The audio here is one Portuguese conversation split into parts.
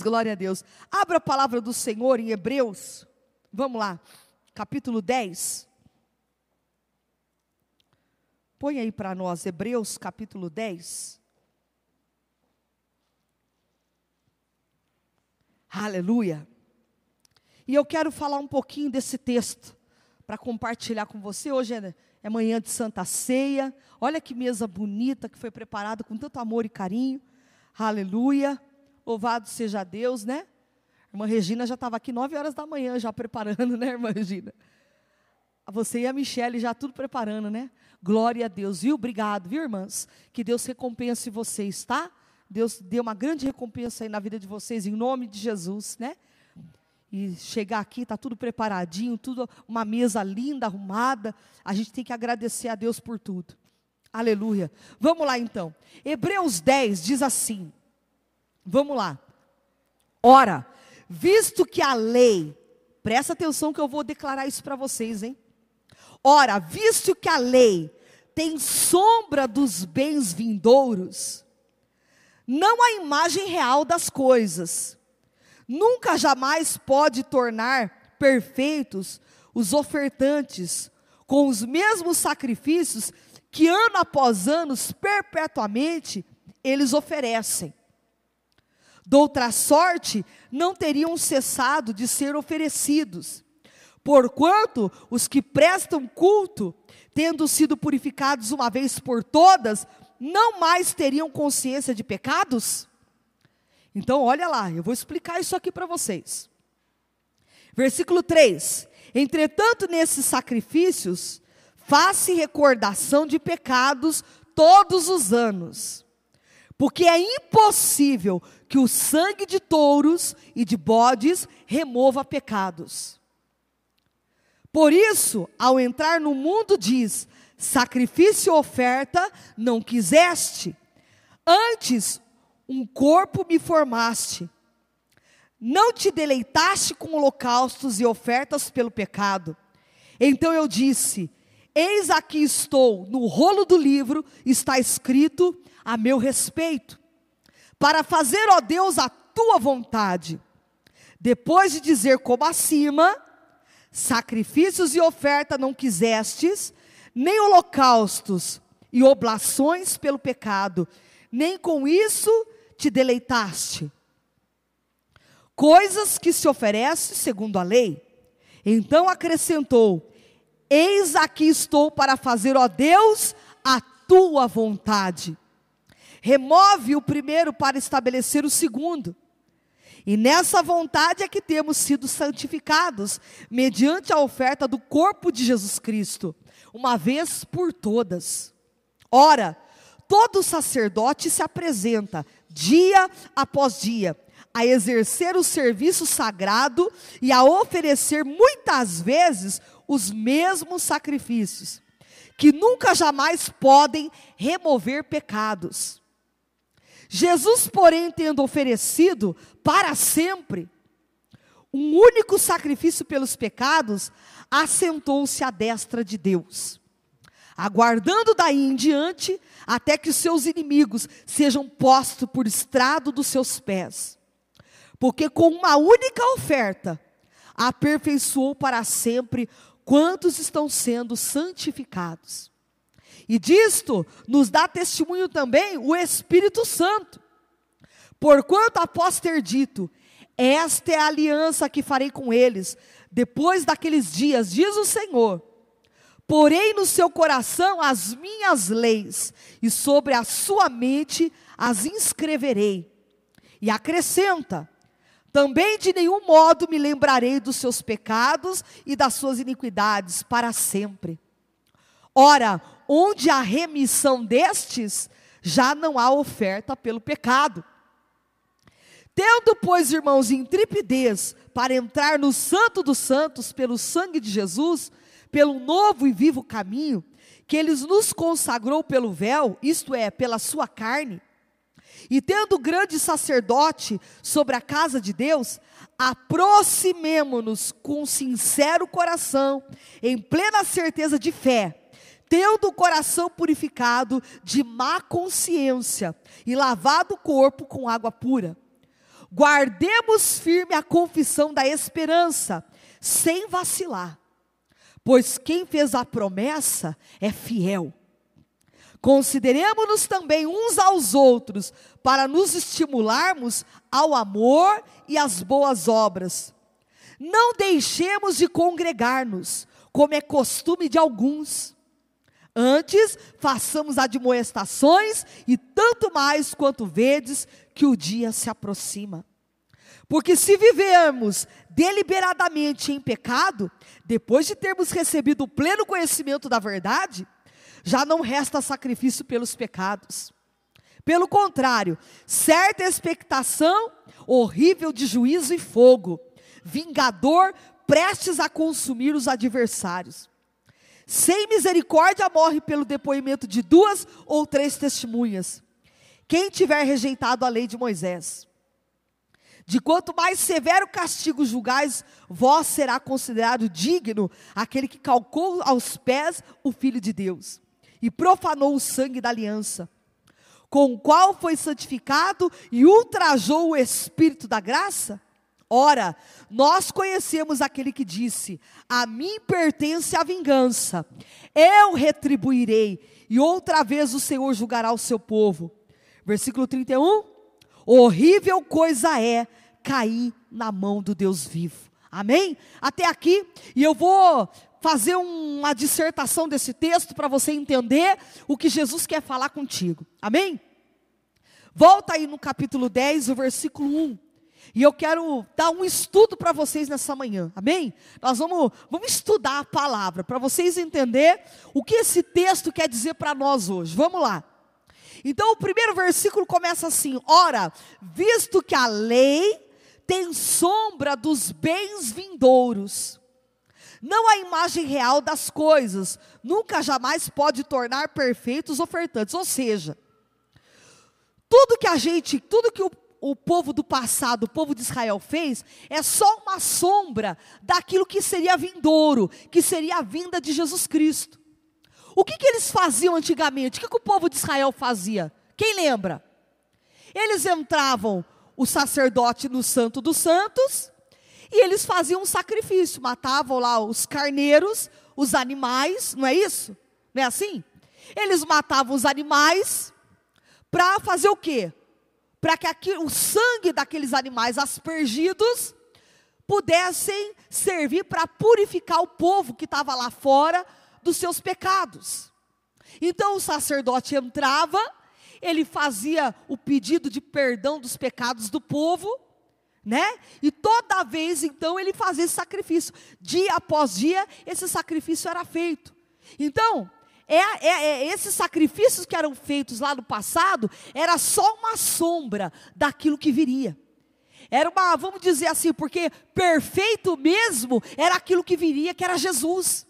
Mas glória a Deus. Abra a palavra do Senhor em Hebreus. Vamos lá. Capítulo 10. Põe aí para nós, Hebreus capítulo 10. Aleluia. E eu quero falar um pouquinho desse texto para compartilhar com você. Hoje é, é manhã de Santa Ceia. Olha que mesa bonita que foi preparada com tanto amor e carinho. Aleluia. Louvado seja Deus, né? Irmã Regina já estava aqui nove horas da manhã já preparando, né, irmã Regina? Você e a Michelle já tudo preparando, né? Glória a Deus, viu? Obrigado, viu, irmãs? Que Deus recompense vocês, tá? Deus dê uma grande recompensa aí na vida de vocês, em nome de Jesus, né? E chegar aqui, está tudo preparadinho, tudo uma mesa linda, arrumada. A gente tem que agradecer a Deus por tudo. Aleluia. Vamos lá então. Hebreus 10 diz assim: Vamos lá. Ora, visto que a lei, presta atenção que eu vou declarar isso para vocês, hein? Ora, visto que a lei tem sombra dos bens vindouros, não a imagem real das coisas, nunca jamais pode tornar perfeitos os ofertantes com os mesmos sacrifícios que ano após ano, perpetuamente, eles oferecem. Doutra sorte, não teriam cessado de ser oferecidos, porquanto os que prestam culto, tendo sido purificados uma vez por todas, não mais teriam consciência de pecados? Então, olha lá, eu vou explicar isso aqui para vocês. Versículo 3: Entretanto, nesses sacrifícios, faz-se recordação de pecados todos os anos, porque é impossível que o sangue de touros e de bodes remova pecados. Por isso, ao entrar no mundo, diz: sacrifício e oferta não quiseste, antes um corpo me formaste. Não te deleitaste com holocaustos e ofertas pelo pecado. Então eu disse: Eis aqui estou, no rolo do livro está escrito a meu respeito, para fazer, ó Deus, a tua vontade. Depois de dizer como acima, sacrifícios e oferta não quisestes, nem holocaustos e oblações pelo pecado, nem com isso te deleitaste. Coisas que se oferecem segundo a lei. Então acrescentou: Eis aqui estou para fazer, ó Deus, a tua vontade. Remove o primeiro para estabelecer o segundo. E nessa vontade é que temos sido santificados, mediante a oferta do corpo de Jesus Cristo, uma vez por todas. Ora, todo sacerdote se apresenta, dia após dia, a exercer o serviço sagrado e a oferecer muitas vezes os mesmos sacrifícios, que nunca jamais podem remover pecados. Jesus, porém, tendo oferecido para sempre um único sacrifício pelos pecados, assentou-se à destra de Deus, aguardando daí em diante até que os seus inimigos sejam postos por estrado dos seus pés. Porque com uma única oferta aperfeiçoou para sempre quantos estão sendo santificados. E disto nos dá testemunho também o Espírito Santo. Porquanto após ter dito, esta é a aliança que farei com eles, depois daqueles dias, diz o Senhor. Porei no seu coração as minhas leis, e sobre a sua mente as inscreverei. E acrescenta: também de nenhum modo me lembrarei dos seus pecados e das suas iniquidades para sempre. Ora, onde há remissão destes, já não há oferta pelo pecado. Tendo, pois, irmãos, intrepidez para entrar no Santo dos Santos pelo sangue de Jesus, pelo novo e vivo caminho, que ele nos consagrou pelo véu, isto é, pela sua carne, e tendo grande sacerdote sobre a casa de Deus, aproximemo-nos com sincero coração, em plena certeza de fé, tendo o coração purificado de má consciência e lavado o corpo com água pura Guardemos firme a confissão da esperança, sem vacilar, pois quem fez a promessa é fiel. Consideremos-nos também uns aos outros, para nos estimularmos ao amor e às boas obras. Não deixemos de congregar-nos, como é costume de alguns. Antes, façamos admoestações, e tanto mais quanto vedes que o dia se aproxima. Porque se vivermos deliberadamente em pecado, depois de termos recebido o pleno conhecimento da verdade, já não resta sacrifício pelos pecados. Pelo contrário, certa expectação horrível de juízo e fogo, vingador prestes a consumir os adversários. Sem misericórdia morre pelo depoimento de duas ou três testemunhas. Quem tiver rejeitado a lei de Moisés. De quanto mais severo castigo julgais, vós será considerado digno aquele que calcou aos pés o Filho de Deus e profanou o sangue da aliança, com o qual foi santificado e ultrajou o Espírito da graça? Ora, nós conhecemos aquele que disse: A mim pertence a vingança, eu retribuirei, e outra vez o Senhor julgará o seu povo. Versículo 31. Horrível coisa é cair na mão do Deus vivo. Amém? Até aqui, e eu vou fazer uma dissertação desse texto para você entender o que Jesus quer falar contigo. Amém? Volta aí no capítulo 10, o versículo 1. E eu quero dar um estudo para vocês nessa manhã, amém? Nós vamos, vamos estudar a palavra, para vocês entenderem o que esse texto quer dizer para nós hoje. Vamos lá. Então, o primeiro versículo começa assim: Ora, visto que a lei tem sombra dos bens vindouros, não a imagem real das coisas, nunca jamais pode tornar perfeitos ofertantes. Ou seja, tudo que a gente, tudo que o, o povo do passado, o povo de Israel fez, é só uma sombra daquilo que seria vindouro, que seria a vinda de Jesus Cristo. O que, que eles faziam antigamente? O que, que o povo de Israel fazia? Quem lembra? Eles entravam, o sacerdote no Santo dos Santos, e eles faziam um sacrifício, matavam lá os carneiros, os animais, não é isso? Não é assim? Eles matavam os animais para fazer o quê? Para que aqui, o sangue daqueles animais aspergidos pudessem servir para purificar o povo que estava lá fora dos seus pecados. Então o sacerdote entrava, ele fazia o pedido de perdão dos pecados do povo, né? E toda vez então ele fazia esse sacrifício, dia após dia esse sacrifício era feito. Então, é, é, é, esses sacrifícios que eram feitos lá no passado era só uma sombra daquilo que viria. Era uma, vamos dizer assim, porque perfeito mesmo era aquilo que viria, que era Jesus.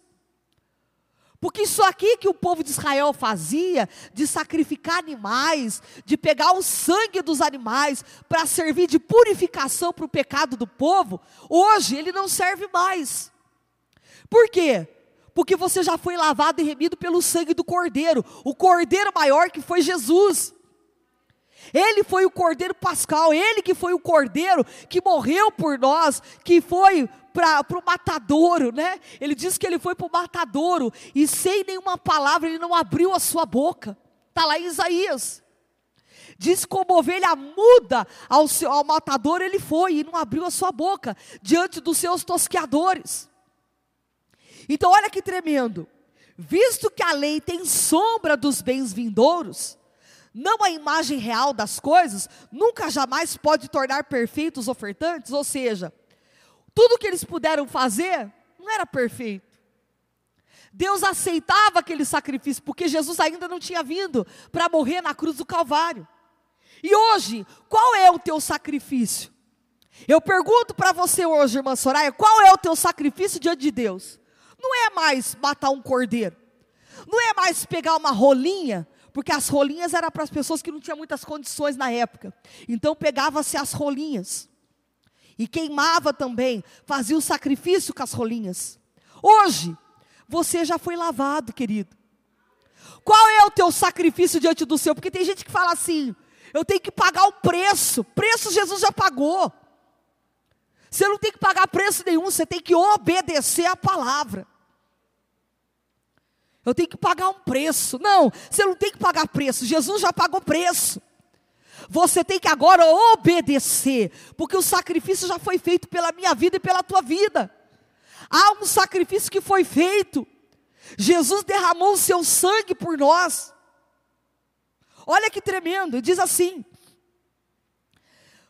Porque isso aqui que o povo de Israel fazia, de sacrificar animais, de pegar o sangue dos animais para servir de purificação para o pecado do povo, hoje ele não serve mais. Por quê? Porque você já foi lavado e remido pelo sangue do Cordeiro, o Cordeiro maior que foi Jesus. Ele foi o Cordeiro Pascal, ele que foi o Cordeiro que morreu por nós, que foi para o matadouro, né? Ele diz que ele foi para o matadouro e sem nenhuma palavra ele não abriu a sua boca. Está lá em Isaías. Diz como ovelha muda ao, seu, ao matador ele foi e não abriu a sua boca diante dos seus tosqueadores. Então olha que tremendo. Visto que a lei tem sombra dos bens vindouros, não a imagem real das coisas, nunca jamais pode tornar perfeitos os ofertantes, ou seja, tudo que eles puderam fazer não era perfeito. Deus aceitava aquele sacrifício, porque Jesus ainda não tinha vindo para morrer na cruz do Calvário. E hoje, qual é o teu sacrifício? Eu pergunto para você hoje, irmã Soraya, qual é o teu sacrifício diante de Deus? Não é mais matar um cordeiro, não é mais pegar uma rolinha, porque as rolinhas eram para as pessoas que não tinham muitas condições na época. Então pegava-se as rolinhas e queimava também, fazia o sacrifício com as rolinhas. Hoje, você já foi lavado, querido. Qual é o teu sacrifício diante do Senhor? Porque tem gente que fala assim: Eu tenho que pagar o preço. Preço Jesus já pagou. Você não tem que pagar preço nenhum, você tem que obedecer a palavra. Eu tenho que pagar um preço. Não, você não tem que pagar preço. Jesus já pagou preço. Você tem que agora obedecer, porque o sacrifício já foi feito pela minha vida e pela tua vida. Há um sacrifício que foi feito. Jesus derramou o seu sangue por nós. Olha que tremendo, diz assim: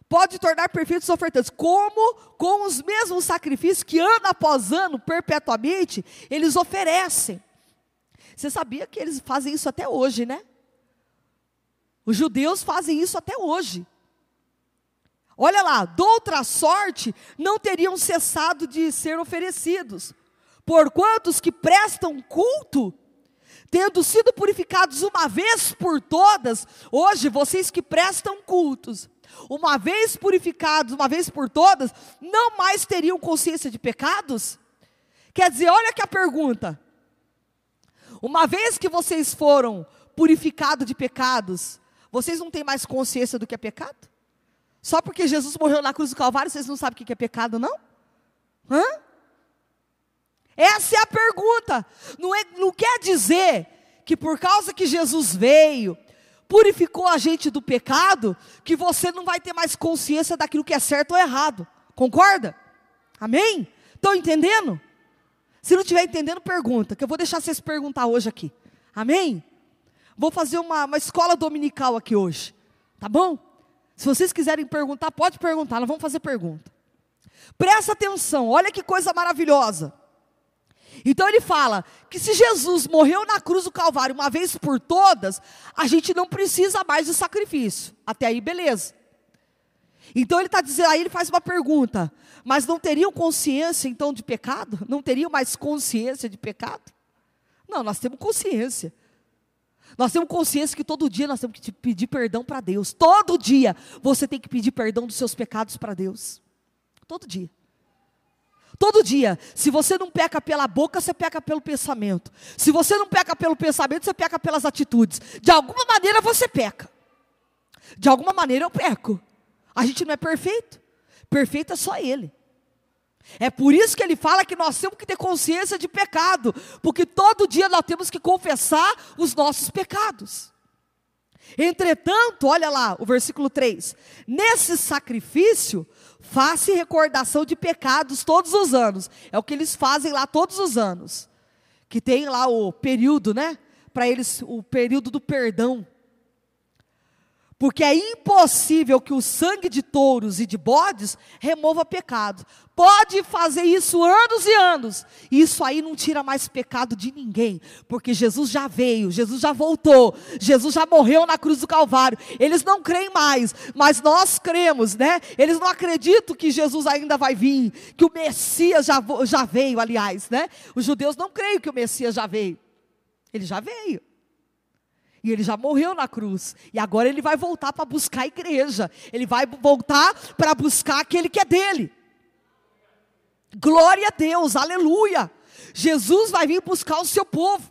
pode tornar perfeitos os ofertantes, como com os mesmos sacrifícios que ano após ano, perpetuamente, eles oferecem. Você sabia que eles fazem isso até hoje, né? Os judeus fazem isso até hoje. Olha lá, doutra sorte não teriam cessado de ser oferecidos, porquanto os que prestam culto, tendo sido purificados uma vez por todas, hoje vocês que prestam cultos, uma vez purificados, uma vez por todas, não mais teriam consciência de pecados? Quer dizer, olha que a pergunta. Uma vez que vocês foram purificados de pecados, vocês não têm mais consciência do que é pecado? Só porque Jesus morreu na cruz do Calvário, vocês não sabem o que é pecado, não? Hã? Essa é a pergunta. Não, é, não quer dizer que por causa que Jesus veio, purificou a gente do pecado, que você não vai ter mais consciência daquilo que é certo ou errado. Concorda? Amém? Estão entendendo? Se não estiver entendendo, pergunta, que eu vou deixar vocês perguntar hoje aqui. Amém? Vou fazer uma, uma escola dominical aqui hoje. Tá bom? Se vocês quiserem perguntar, pode perguntar, nós vamos fazer pergunta. Presta atenção, olha que coisa maravilhosa. Então ele fala que se Jesus morreu na cruz do Calvário uma vez por todas, a gente não precisa mais de sacrifício. Até aí, beleza. Então ele está dizendo, aí ele faz uma pergunta: mas não teriam consciência então de pecado? Não teriam mais consciência de pecado? Não, nós temos consciência. Nós temos consciência que todo dia nós temos que pedir perdão para Deus. Todo dia você tem que pedir perdão dos seus pecados para Deus. Todo dia. Todo dia. Se você não peca pela boca, você peca pelo pensamento. Se você não peca pelo pensamento, você peca pelas atitudes. De alguma maneira você peca. De alguma maneira eu peco. A gente não é perfeito. Perfeito é só Ele. É por isso que ele fala que nós temos que ter consciência de pecado, porque todo dia nós temos que confessar os nossos pecados. Entretanto, olha lá o versículo 3: nesse sacrifício, faça recordação de pecados todos os anos. É o que eles fazem lá todos os anos. Que tem lá o período, né? Para eles, o período do perdão. Porque é impossível que o sangue de touros e de bodes remova pecado. Pode fazer isso anos e anos. Isso aí não tira mais pecado de ninguém. Porque Jesus já veio, Jesus já voltou, Jesus já morreu na cruz do Calvário. Eles não creem mais, mas nós cremos, né? Eles não acreditam que Jesus ainda vai vir, que o Messias já, já veio, aliás, né? Os judeus não creem que o Messias já veio. Ele já veio. E ele já morreu na cruz. E agora ele vai voltar para buscar a igreja. Ele vai voltar para buscar aquele que é dele. Glória a Deus, aleluia. Jesus vai vir buscar o seu povo.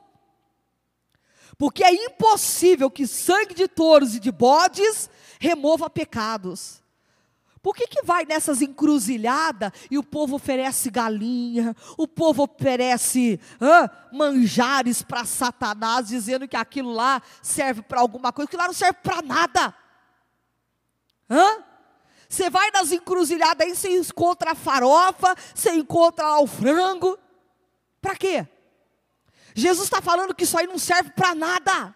Porque é impossível que sangue de touros e de bodes remova pecados. Por que, que vai nessas encruzilhadas e o povo oferece galinha, o povo oferece hã, manjares para Satanás, dizendo que aquilo lá serve para alguma coisa, que lá não serve para nada. Hã? Você vai nas encruzilhadas aí, você encontra a farofa, você encontra lá o frango. Para quê? Jesus está falando que isso aí não serve para nada.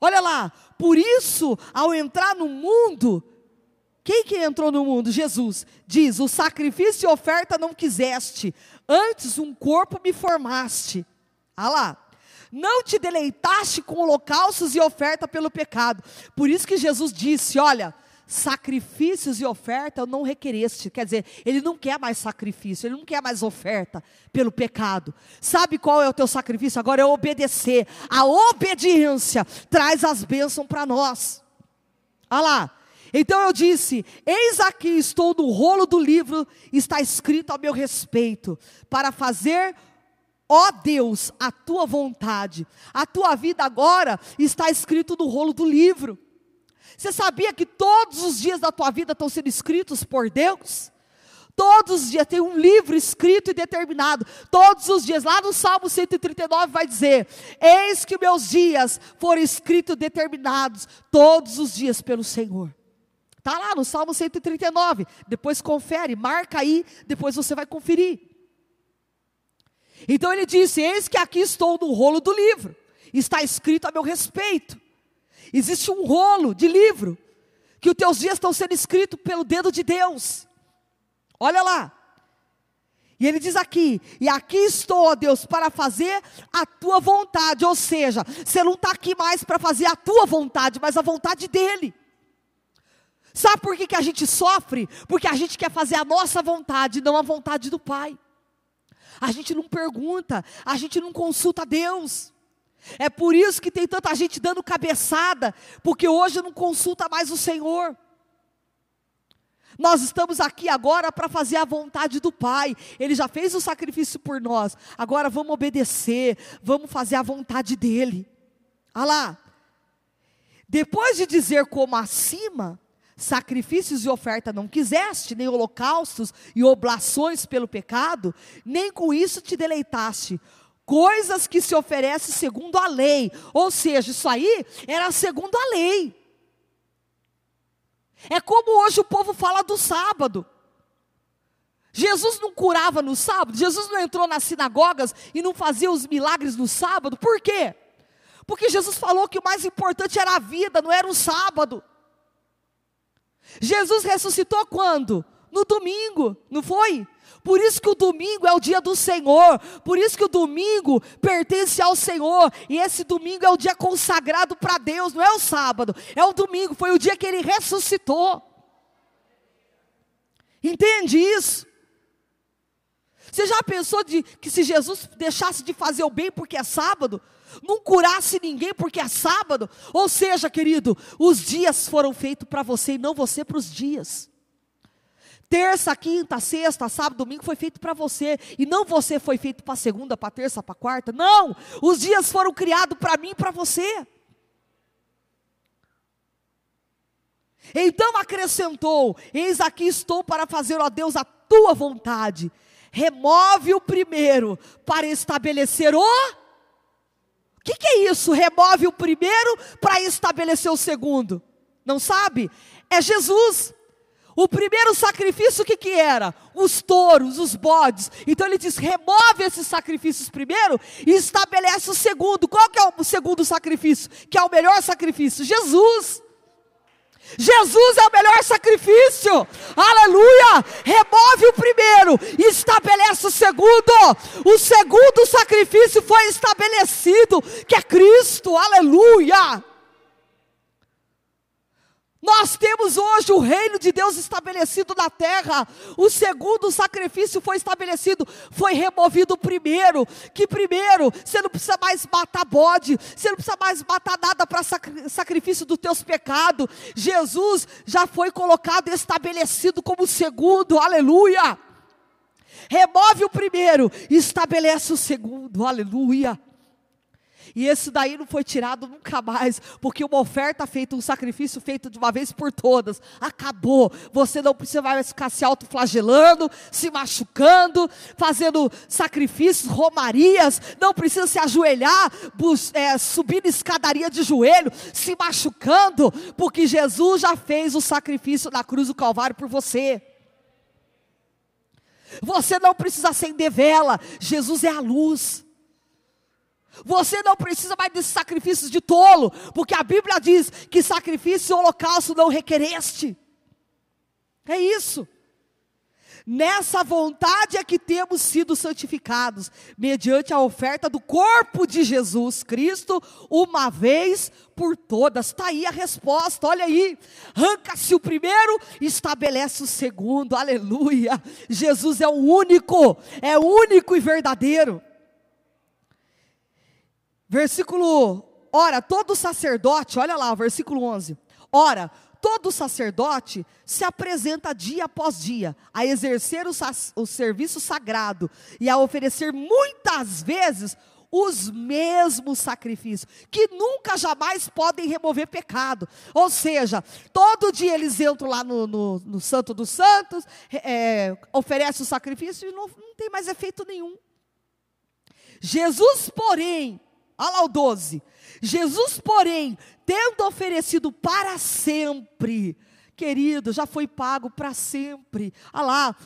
Olha lá, por isso, ao entrar no mundo, quem que entrou no mundo? Jesus. Diz: O sacrifício e oferta não quiseste, antes um corpo me formaste. Ah lá. Não te deleitaste com holocaustos e oferta pelo pecado. Por isso que Jesus disse: Olha, sacrifícios e oferta eu não requereste. Quer dizer, ele não quer mais sacrifício, ele não quer mais oferta pelo pecado. Sabe qual é o teu sacrifício? Agora é obedecer. A obediência traz as bênçãos para nós. Olha lá, então eu disse: Eis aqui estou no rolo do livro, está escrito a meu respeito, para fazer Ó Deus, a tua vontade, a tua vida agora está escrito no rolo do livro. Você sabia que todos os dias da tua vida estão sendo escritos por Deus? Todos os dias tem um livro escrito e determinado. Todos os dias, lá no Salmo 139 vai dizer: Eis que meus dias foram escritos e determinados todos os dias pelo Senhor. Está lá no Salmo 139. Depois confere, marca aí, depois você vai conferir. Então ele disse: Eis que aqui estou no rolo do livro, está escrito a meu respeito. Existe um rolo de livro, que os teus dias estão sendo escritos pelo dedo de Deus. Olha lá. E ele diz aqui: E aqui estou, ó Deus, para fazer a tua vontade. Ou seja, você não está aqui mais para fazer a tua vontade, mas a vontade dele. Sabe por que, que a gente sofre? Porque a gente quer fazer a nossa vontade, não a vontade do Pai. A gente não pergunta, a gente não consulta Deus. É por isso que tem tanta gente dando cabeçada, porque hoje não consulta mais o Senhor. Nós estamos aqui agora para fazer a vontade do Pai. Ele já fez o sacrifício por nós. Agora vamos obedecer, vamos fazer a vontade dele. Olha lá. Depois de dizer como acima, sacrifícios e oferta não quiseste, nem holocaustos e oblações pelo pecado, nem com isso te deleitaste. Coisas que se oferecem segundo a lei. Ou seja, isso aí era segundo a lei. É como hoje o povo fala do sábado. Jesus não curava no sábado, Jesus não entrou nas sinagogas e não fazia os milagres no sábado, por quê? Porque Jesus falou que o mais importante era a vida, não era o sábado. Jesus ressuscitou quando? No domingo, não foi? Por isso que o domingo é o dia do Senhor, por isso que o domingo pertence ao Senhor, e esse domingo é o dia consagrado para Deus, não é o sábado, é o domingo, foi o dia que ele ressuscitou. Entende isso? Você já pensou de, que se Jesus deixasse de fazer o bem porque é sábado, não curasse ninguém porque é sábado? Ou seja, querido, os dias foram feitos para você e não você para os dias. Terça, quinta, sexta, sábado, domingo foi feito para você. E não você foi feito para segunda, para terça, para quarta. Não! Os dias foram criados para mim e para você. Então acrescentou: Eis aqui estou para fazer, ó Deus, a tua vontade. Remove o primeiro para estabelecer o. Que, que é isso? Remove o primeiro para estabelecer o segundo. Não sabe? É Jesus. O primeiro sacrifício o que, que era? Os touros, os bodes. Então ele diz: remove esses sacrifícios primeiro e estabelece o segundo. Qual que é o segundo sacrifício? Que é o melhor sacrifício? Jesus. Jesus é o melhor sacrifício, aleluia. Remove o primeiro estabelece o segundo. O segundo sacrifício foi estabelecido, que é Cristo, aleluia. Nós temos hoje o reino de Deus estabelecido na terra. O segundo sacrifício foi estabelecido, foi removido o primeiro. Que primeiro, você não precisa mais matar bode, você não precisa mais matar nada para sacrifício dos teus pecados. Jesus já foi colocado estabelecido como segundo. Aleluia! Remove o primeiro, estabelece o segundo. Aleluia! E esse daí não foi tirado nunca mais, porque uma oferta feita, um sacrifício feito de uma vez por todas, acabou. Você não precisa mais ficar se autoflagelando, se machucando, fazendo sacrifícios, romarias, não precisa se ajoelhar, é, subindo escadaria de joelho, se machucando, porque Jesus já fez o sacrifício na cruz do Calvário por você. Você não precisa acender vela, Jesus é a luz. Você não precisa mais desses sacrifícios de tolo, porque a Bíblia diz que sacrifício e holocausto não requereste. É isso. Nessa vontade é que temos sido santificados, mediante a oferta do corpo de Jesus Cristo, uma vez por todas. Está aí a resposta, olha aí. Arranca-se o primeiro, estabelece o segundo, aleluia. Jesus é o único, é único e verdadeiro. Versículo, ora, todo sacerdote, olha lá, versículo 11. Ora, todo sacerdote se apresenta dia após dia a exercer o, o, serviço sagrado e a oferecer muitas vezes os mesmos sacrifícios, que nunca jamais podem remover pecado. Ou seja, todo dia eles entram lá no, no, no Santo dos Santos, é, oferecem o sacrifício e não, não tem mais efeito nenhum. Jesus, porém, olha lá o 12. Jesus, porém, tendo oferecido para sempre, querido, já foi pago para sempre. Olha lá,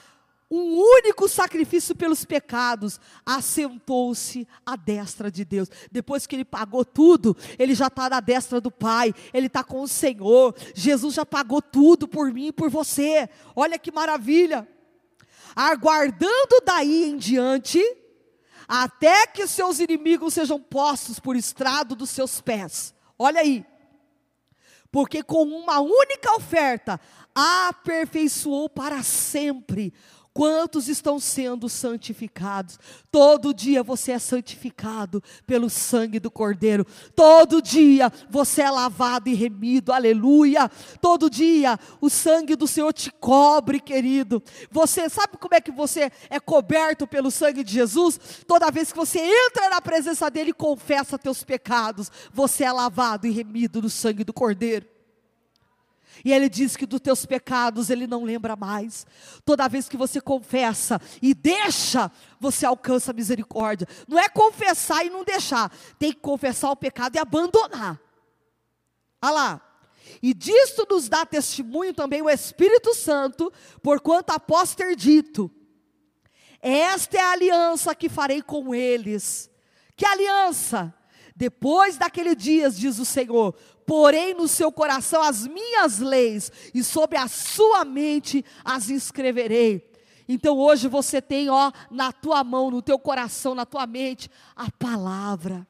um único sacrifício pelos pecados, assentou-se à destra de Deus. Depois que ele pagou tudo, ele já está na destra do Pai, ele está com o Senhor. Jesus já pagou tudo por mim e por você. Olha que maravilha. Aguardando daí em diante, até que seus inimigos sejam postos por estrado dos seus pés. Olha aí. Porque com uma única oferta, aperfeiçoou para sempre Quantos estão sendo santificados? Todo dia você é santificado pelo sangue do Cordeiro. Todo dia você é lavado e remido. Aleluia. Todo dia o sangue do Senhor te cobre, querido. Você sabe como é que você é coberto pelo sangue de Jesus? Toda vez que você entra na presença dele e confessa teus pecados, você é lavado e remido no sangue do Cordeiro. E ele diz que dos teus pecados ele não lembra mais. Toda vez que você confessa e deixa, você alcança a misericórdia. Não é confessar e não deixar. Tem que confessar o pecado e abandonar. Olha lá. E disto nos dá testemunho também o Espírito Santo, porquanto após ter dito: Esta é a aliança que farei com eles. Que aliança? Depois daquele dias, diz o Senhor, porém no seu coração as minhas leis, e sobre a sua mente as escreverei. Então hoje você tem, ó, na tua mão, no teu coração, na tua mente, a palavra.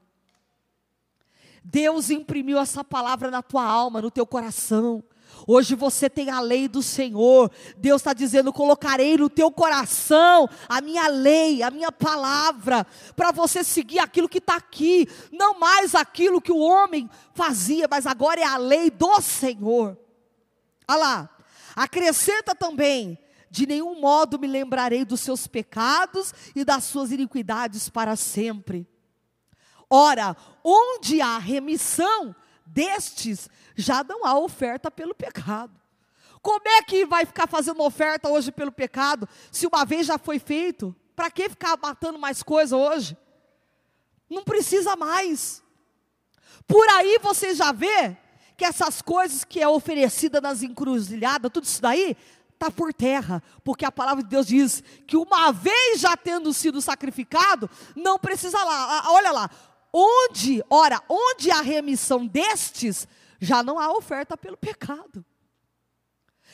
Deus imprimiu essa palavra na tua alma, no teu coração. Hoje você tem a lei do Senhor. Deus está dizendo: colocarei no teu coração a minha lei, a minha palavra, para você seguir aquilo que está aqui, não mais aquilo que o homem fazia, mas agora é a lei do Senhor. Olha lá, acrescenta também: de nenhum modo me lembrarei dos seus pecados e das suas iniquidades para sempre. Ora, onde há remissão destes, já não há oferta pelo pecado. Como é que vai ficar fazendo oferta hoje pelo pecado, se uma vez já foi feito? Para que ficar matando mais coisa hoje? Não precisa mais. Por aí você já vê que essas coisas que é oferecida nas encruzilhadas, tudo isso daí, está por terra, porque a palavra de Deus diz que uma vez já tendo sido sacrificado, não precisa lá, olha lá, onde, ora, onde a remissão destes, já não há oferta pelo pecado.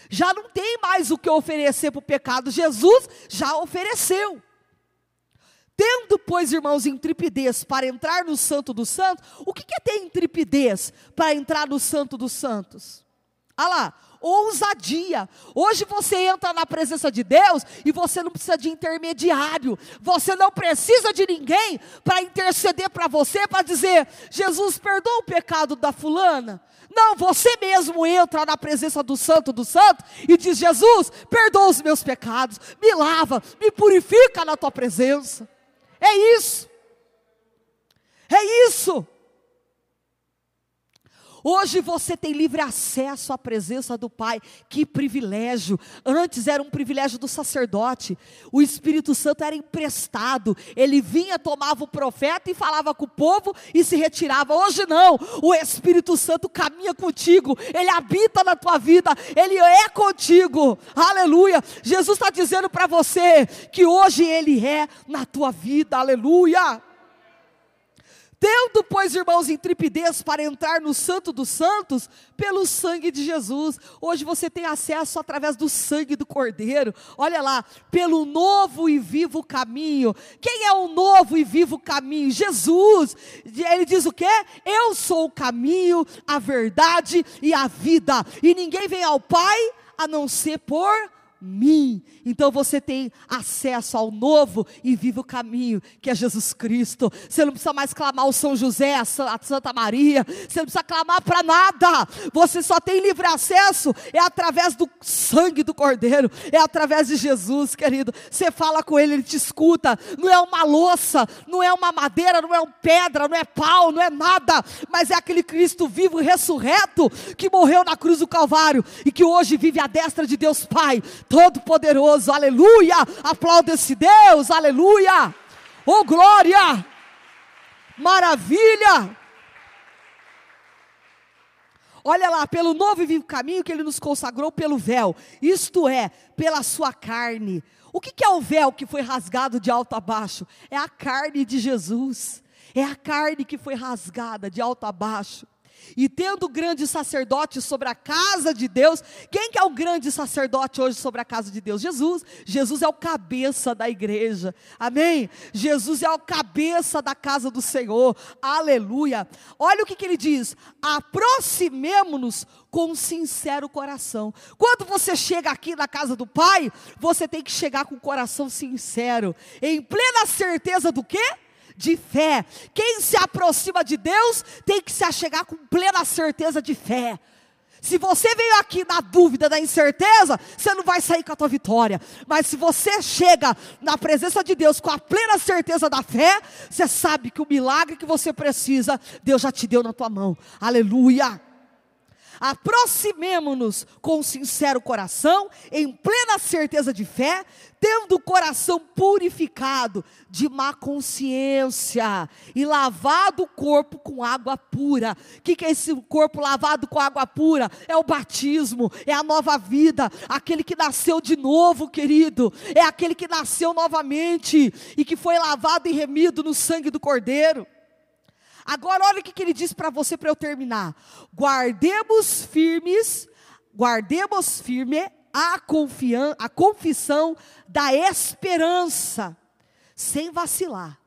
Já não tem mais o que oferecer para o pecado. Jesus já ofereceu. Tendo, pois, irmãos, intrepidez para entrar no Santo dos Santos, o que é ter intrepidez para entrar no Santo dos Santos? Ah lá, ousadia. Hoje você entra na presença de Deus e você não precisa de intermediário. Você não precisa de ninguém para interceder para você, para dizer: Jesus, perdoa o pecado da fulana. Não, você mesmo entra na presença do Santo do Santo e diz: Jesus, perdoa os meus pecados, me lava, me purifica na tua presença. É isso. É isso. Hoje você tem livre acesso à presença do Pai. Que privilégio! Antes era um privilégio do sacerdote. O Espírito Santo era emprestado. Ele vinha, tomava o profeta e falava com o povo e se retirava. Hoje não. O Espírito Santo caminha contigo. Ele habita na tua vida. Ele é contigo. Aleluia. Jesus está dizendo para você que hoje Ele é na tua vida. Aleluia. Tendo, pois, irmãos, intrepidez para entrar no Santo dos Santos pelo sangue de Jesus. Hoje você tem acesso através do sangue do Cordeiro. Olha lá, pelo novo e vivo caminho. Quem é o novo e vivo caminho? Jesus. Ele diz o quê? Eu sou o caminho, a verdade e a vida. E ninguém vem ao Pai a não ser por mim. Então você tem acesso ao novo e vivo caminho, que é Jesus Cristo. Você não precisa mais clamar ao São José, a Santa Maria. Você não precisa clamar para nada. Você só tem livre acesso é através do sangue do Cordeiro, é através de Jesus, querido. Você fala com ele, ele te escuta. Não é uma louça, não é uma madeira, não é uma pedra, não é pau, não é nada, mas é aquele Cristo vivo, ressurreto, que morreu na cruz do Calvário e que hoje vive à destra de Deus Pai Todo-Poderoso, aleluia! Aplauda esse Deus, aleluia! Oh glória! Maravilha! Olha lá, pelo novo e vivo caminho que ele nos consagrou pelo véu, isto é, pela sua carne. O que é o véu que foi rasgado de alto a baixo? É a carne de Jesus, é a carne que foi rasgada de alto a baixo. E tendo grande sacerdote sobre a casa de Deus, quem que é o grande sacerdote hoje sobre a casa de Deus? Jesus. Jesus é o cabeça da igreja. Amém? Jesus é o cabeça da casa do Senhor. Aleluia. Olha o que, que ele diz: aproximemo-nos com um sincero coração. Quando você chega aqui na casa do Pai, você tem que chegar com o coração sincero, em plena certeza do quê? De fé. Quem se aproxima de Deus tem que se achegar com plena certeza de fé. Se você veio aqui na dúvida, na incerteza, você não vai sair com a tua vitória. Mas se você chega na presença de Deus com a plena certeza da fé, você sabe que o milagre que você precisa, Deus já te deu na tua mão. Aleluia aproximemo-nos com sincero coração, em plena certeza de fé, tendo o coração purificado de má consciência e lavado o corpo com água pura. O que, que é esse corpo lavado com água pura? É o batismo, é a nova vida, aquele que nasceu de novo, querido, é aquele que nasceu novamente e que foi lavado e remido no sangue do Cordeiro. Agora, olha o que, que ele diz para você para eu terminar. Guardemos firmes, guardemos firme a, confian a confissão da esperança, sem vacilar.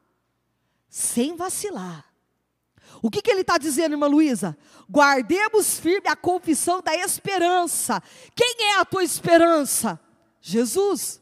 Sem vacilar. O que, que ele está dizendo, irmã Luísa? Guardemos firme a confissão da esperança. Quem é a tua esperança? Jesus.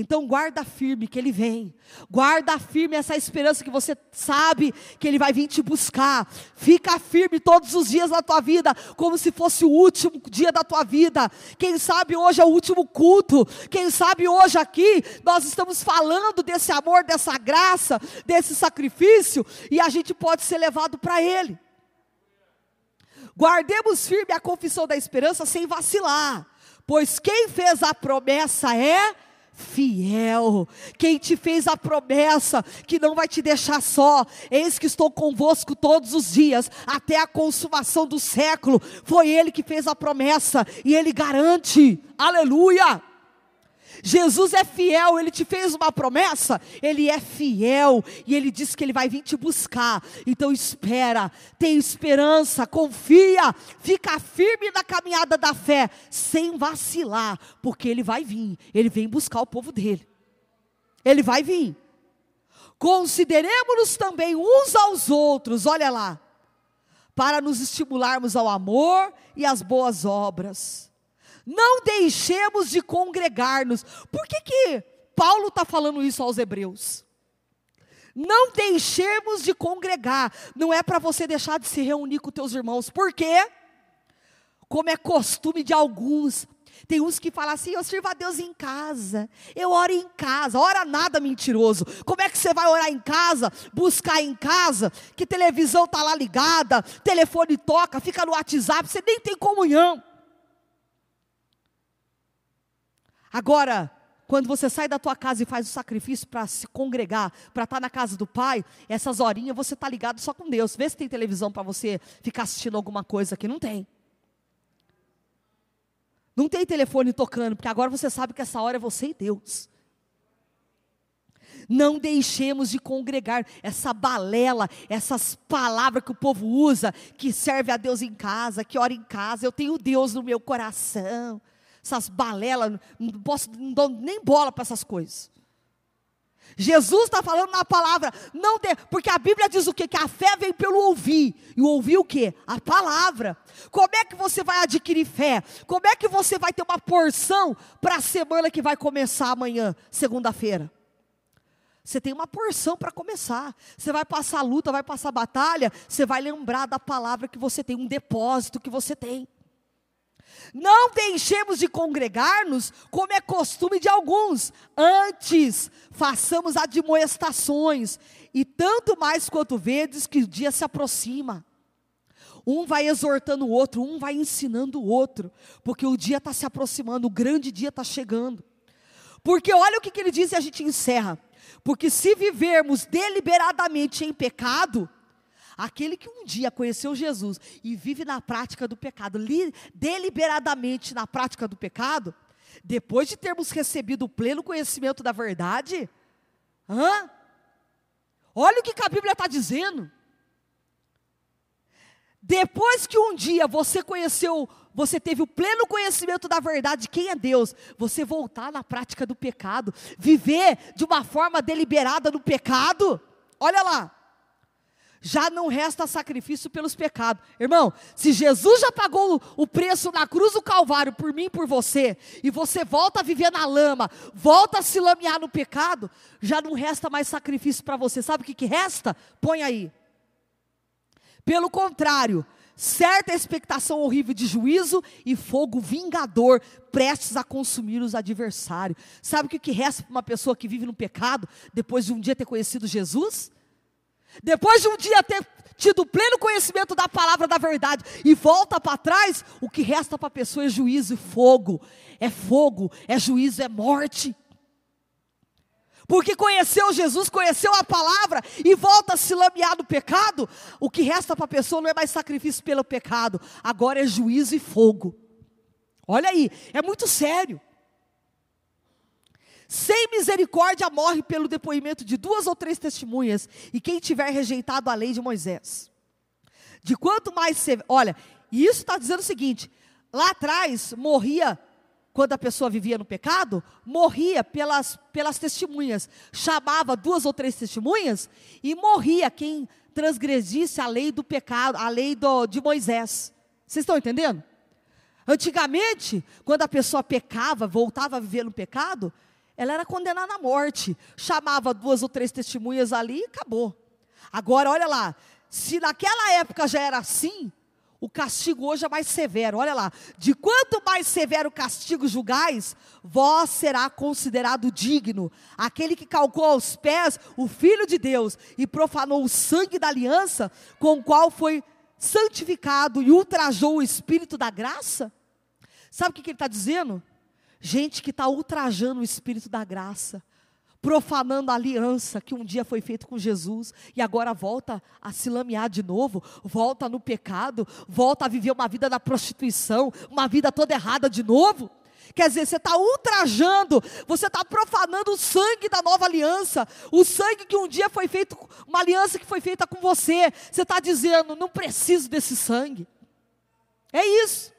Então guarda firme que ele vem. Guarda firme essa esperança que você sabe que ele vai vir te buscar. Fica firme todos os dias da tua vida, como se fosse o último dia da tua vida. Quem sabe hoje é o último culto. Quem sabe hoje aqui nós estamos falando desse amor, dessa graça, desse sacrifício e a gente pode ser levado para ele. Guardemos firme a confissão da esperança sem vacilar, pois quem fez a promessa é fiel. Quem te fez a promessa que não vai te deixar só. Eis que estou convosco todos os dias, até a consumação do século. Foi Ele que fez a promessa e Ele garante. Aleluia! Jesus é fiel, ele te fez uma promessa, ele é fiel e ele disse que ele vai vir te buscar. Então espera, tem esperança, confia, fica firme na caminhada da fé, sem vacilar, porque ele vai vir, ele vem buscar o povo dele. Ele vai vir. Consideremos-nos também uns aos outros, olha lá, para nos estimularmos ao amor e às boas obras não deixemos de congregar-nos. Por que, que Paulo está falando isso aos hebreus? Não deixemos de congregar. Não é para você deixar de se reunir com teus irmãos. Por quê? Como é costume de alguns. Tem uns que falam assim: eu sirvo a Deus em casa, eu oro em casa, ora nada mentiroso. Como é que você vai orar em casa, buscar em casa, que televisão está lá ligada, telefone toca, fica no WhatsApp, você nem tem comunhão. Agora, quando você sai da tua casa e faz o sacrifício para se congregar, para estar tá na casa do Pai, essas horinhas você está ligado só com Deus. Vê se tem televisão para você ficar assistindo alguma coisa que não tem. Não tem telefone tocando, porque agora você sabe que essa hora é você e Deus. Não deixemos de congregar essa balela, essas palavras que o povo usa, que serve a Deus em casa, que ora em casa. Eu tenho Deus no meu coração essas balelas, não, posso, não dou nem bola para essas coisas. Jesus está falando na palavra, não tem, porque a Bíblia diz o quê? Que a fé vem pelo ouvir. E ouvir o quê? A palavra. Como é que você vai adquirir fé? Como é que você vai ter uma porção para a semana que vai começar amanhã, segunda-feira? Você tem uma porção para começar. Você vai passar luta, vai passar batalha, você vai lembrar da palavra que você tem, um depósito que você tem. Não deixemos de congregar-nos, como é costume de alguns. Antes, façamos admoestações, e tanto mais quanto vedes que o dia se aproxima. Um vai exortando o outro, um vai ensinando o outro, porque o dia está se aproximando, o grande dia está chegando. Porque olha o que, que ele diz e a gente encerra. Porque se vivermos deliberadamente em pecado, Aquele que um dia conheceu Jesus e vive na prática do pecado, deliberadamente na prática do pecado, depois de termos recebido o pleno conhecimento da verdade, hã? olha o que a Bíblia está dizendo. Depois que um dia você conheceu, você teve o pleno conhecimento da verdade de quem é Deus, você voltar na prática do pecado, viver de uma forma deliberada no pecado, olha lá, já não resta sacrifício pelos pecados. Irmão, se Jesus já pagou o preço na cruz do Calvário por mim e por você, e você volta a viver na lama, volta a se lamear no pecado, já não resta mais sacrifício para você. Sabe o que, que resta? Põe aí. Pelo contrário, certa expectação horrível de juízo e fogo vingador prestes a consumir os adversários. Sabe o que, que resta para uma pessoa que vive no pecado depois de um dia ter conhecido Jesus? Depois de um dia ter tido pleno conhecimento da palavra da verdade e volta para trás, o que resta para a pessoa é juízo e fogo. É fogo, é juízo, é morte. Porque conheceu Jesus, conheceu a palavra e volta a se lamear no pecado, o que resta para a pessoa não é mais sacrifício pelo pecado, agora é juízo e fogo. Olha aí, é muito sério. Sem misericórdia morre pelo depoimento de duas ou três testemunhas, e quem tiver rejeitado a lei de Moisés. De quanto mais você. Olha, isso está dizendo o seguinte: lá atrás morria, quando a pessoa vivia no pecado, morria pelas, pelas testemunhas. Chamava duas ou três testemunhas e morria quem transgredisse a lei do pecado, a lei do, de Moisés. Vocês estão entendendo? Antigamente, quando a pessoa pecava, voltava a viver no pecado, ela era condenada à morte. Chamava duas ou três testemunhas ali e acabou. Agora, olha lá, se naquela época já era assim, o castigo hoje é mais severo. Olha lá, de quanto mais severo o castigo julgais, vós será considerado digno. Aquele que calcou aos pés o Filho de Deus e profanou o sangue da aliança, com o qual foi santificado e ultrajou o Espírito da graça. Sabe o que, que ele está dizendo? Gente que está ultrajando o Espírito da graça, profanando a aliança que um dia foi feita com Jesus e agora volta a se lamear de novo, volta no pecado, volta a viver uma vida da prostituição, uma vida toda errada de novo. Quer dizer, você está ultrajando, você está profanando o sangue da nova aliança, o sangue que um dia foi feito, uma aliança que foi feita com você. Você está dizendo, não preciso desse sangue. É isso.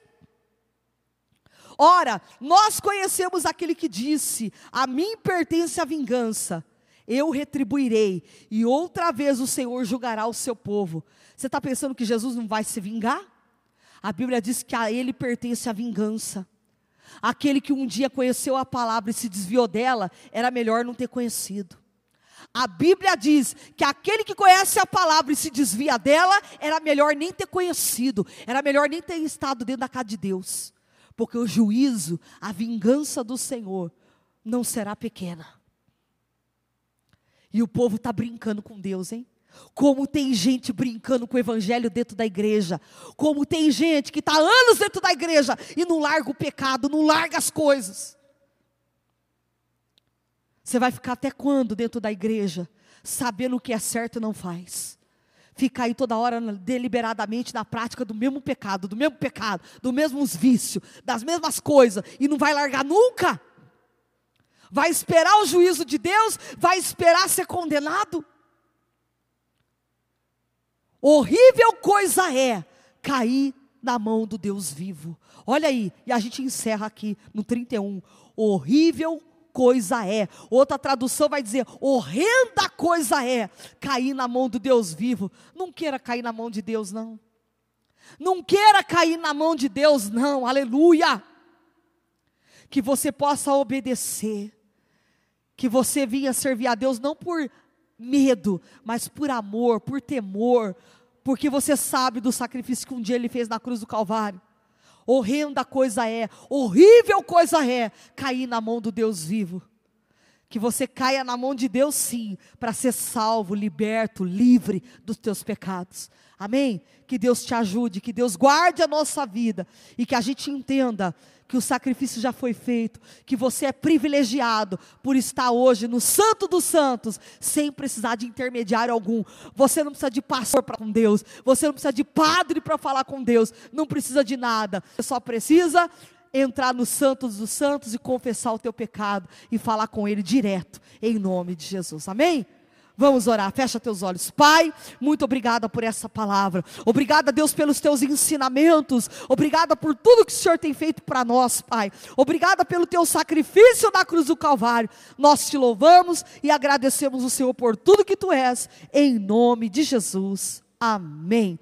Ora, nós conhecemos aquele que disse: A mim pertence a vingança, eu retribuirei, e outra vez o Senhor julgará o seu povo. Você está pensando que Jesus não vai se vingar? A Bíblia diz que a ele pertence a vingança. Aquele que um dia conheceu a palavra e se desviou dela, era melhor não ter conhecido. A Bíblia diz que aquele que conhece a palavra e se desvia dela, era melhor nem ter conhecido, era melhor nem ter estado dentro da casa de Deus porque o juízo, a vingança do Senhor não será pequena. E o povo está brincando com Deus, hein? Como tem gente brincando com o evangelho dentro da igreja. Como tem gente que está anos dentro da igreja e não larga o pecado, não larga as coisas. Você vai ficar até quando dentro da igreja, sabendo o que é certo e não faz? Ficar aí toda hora deliberadamente na prática do mesmo pecado, do mesmo pecado, do mesmos vícios, das mesmas coisas, e não vai largar nunca? Vai esperar o juízo de Deus? Vai esperar ser condenado? Horrível coisa é cair na mão do Deus vivo. Olha aí, e a gente encerra aqui no 31. Horrível coisa é. Outra tradução vai dizer: horrenda coisa é cair na mão do Deus vivo. Não queira cair na mão de Deus, não. Não queira cair na mão de Deus, não. Aleluia. Que você possa obedecer. Que você vinha servir a Deus não por medo, mas por amor, por temor, porque você sabe do sacrifício que um dia ele fez na cruz do Calvário. Horrenda coisa é, horrível coisa é cair na mão do Deus vivo. Que você caia na mão de Deus, sim, para ser salvo, liberto, livre dos teus pecados. Amém? Que Deus te ajude, que Deus guarde a nossa vida e que a gente entenda que o sacrifício já foi feito, que você é privilegiado por estar hoje no Santo dos Santos, sem precisar de intermediário algum. Você não precisa de pastor para com Deus, você não precisa de padre para falar com Deus, não precisa de nada. Você só precisa entrar no Santos dos Santos e confessar o teu pecado e falar com Ele direto, em nome de Jesus. Amém? Vamos orar, fecha teus olhos. Pai, muito obrigada por essa palavra. Obrigada, Deus, pelos teus ensinamentos. Obrigada por tudo que o Senhor tem feito para nós, Pai. Obrigada pelo teu sacrifício na cruz do Calvário. Nós te louvamos e agradecemos o Senhor por tudo que tu és, em nome de Jesus. Amém.